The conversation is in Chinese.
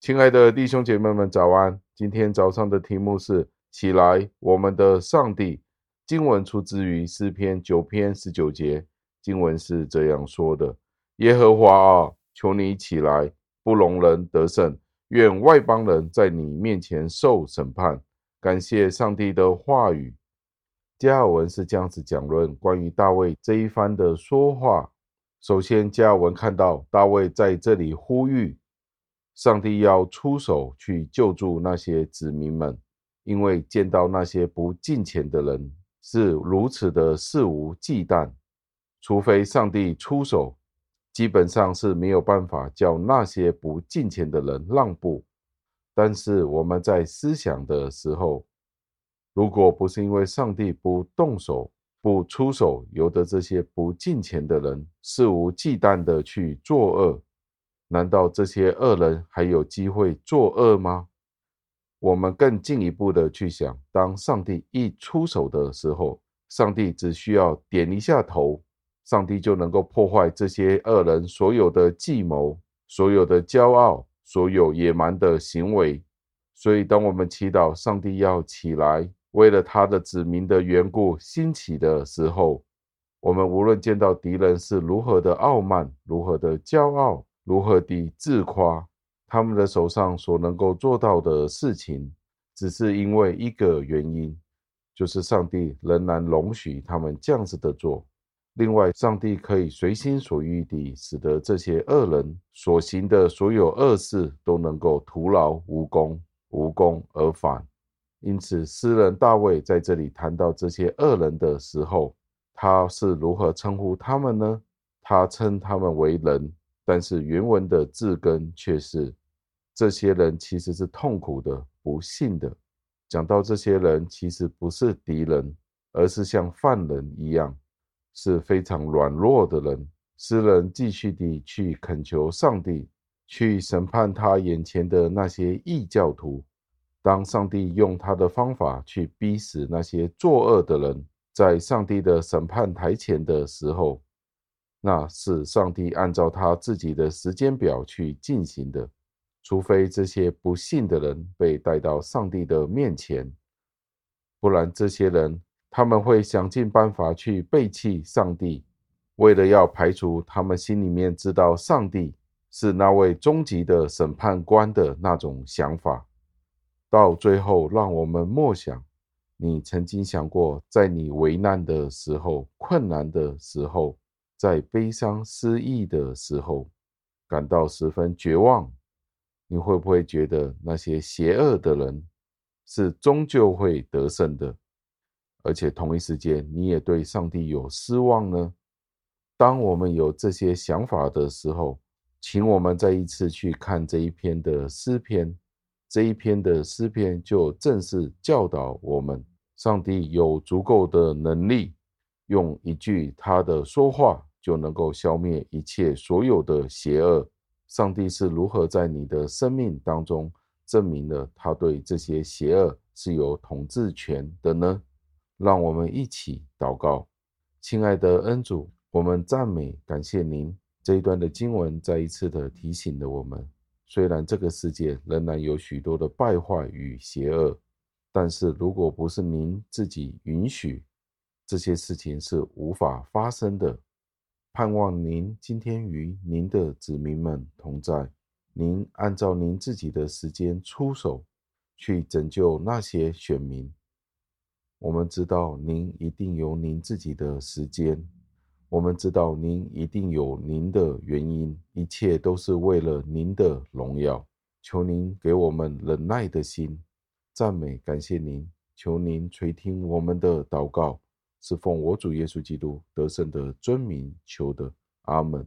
亲爱的弟兄姐妹们，早安！今天早上的题目是“起来，我们的上帝”。经文出自于诗篇九篇十九节，经文是这样说的：“耶和华啊，求你起来，不容人得胜，愿外邦人在你面前受审判。”感谢上帝的话语。加尔文是这样子讲论关于大卫这一番的说话。首先，加尔文看到大卫在这里呼吁上帝要出手去救助那些子民们，因为见到那些不敬虔的人是如此的肆无忌惮，除非上帝出手，基本上是没有办法叫那些不敬虔的人让步。但是我们在思想的时候，如果不是因为上帝不动手，不出手，由得这些不敬虔的人肆无忌惮地去作恶，难道这些恶人还有机会作恶吗？我们更进一步的去想，当上帝一出手的时候，上帝只需要点一下头，上帝就能够破坏这些恶人所有的计谋、所有的骄傲、所有野蛮的行为。所以，当我们祈祷上帝要起来，为了他的子民的缘故兴起的时候，我们无论见到敌人是如何的傲慢、如何的骄傲、如何的自夸，他们的手上所能够做到的事情，只是因为一个原因，就是上帝仍然容许他们这样子的做。另外，上帝可以随心所欲地使得这些恶人所行的所有恶事都能够徒劳无功、无功而返。因此，诗人大卫在这里谈到这些恶人的时候，他是如何称呼他们呢？他称他们为人，但是原文的字根却是这些人其实是痛苦的、不幸的。讲到这些人其实不是敌人，而是像犯人一样，是非常软弱的人。诗人继续地去恳求上帝去审判他眼前的那些异教徒。当上帝用他的方法去逼死那些作恶的人，在上帝的审判台前的时候，那是上帝按照他自己的时间表去进行的。除非这些不信的人被带到上帝的面前，不然这些人他们会想尽办法去背弃上帝，为了要排除他们心里面知道上帝是那位终极的审判官的那种想法。到最后，让我们默想：你曾经想过，在你危难的时候、困难的时候、在悲伤失意的时候，感到十分绝望，你会不会觉得那些邪恶的人是终究会得胜的？而且同一时间，你也对上帝有失望呢？当我们有这些想法的时候，请我们再一次去看这一篇的诗篇。这一篇的诗篇就正是教导我们，上帝有足够的能力，用一句他的说话就能够消灭一切所有的邪恶。上帝是如何在你的生命当中证明了他对这些邪恶是有统治权的呢？让我们一起祷告，亲爱的恩主，我们赞美感谢您。这一段的经文再一次的提醒了我们。虽然这个世界仍然有许多的败坏与邪恶，但是如果不是您自己允许，这些事情是无法发生的。盼望您今天与您的子民们同在，您按照您自己的时间出手，去拯救那些选民。我们知道您一定有您自己的时间。我们知道您一定有您的原因，一切都是为了您的荣耀。求您给我们忍耐的心，赞美感谢您。求您垂听我们的祷告，是奉我主耶稣基督得胜的尊名求的。阿门。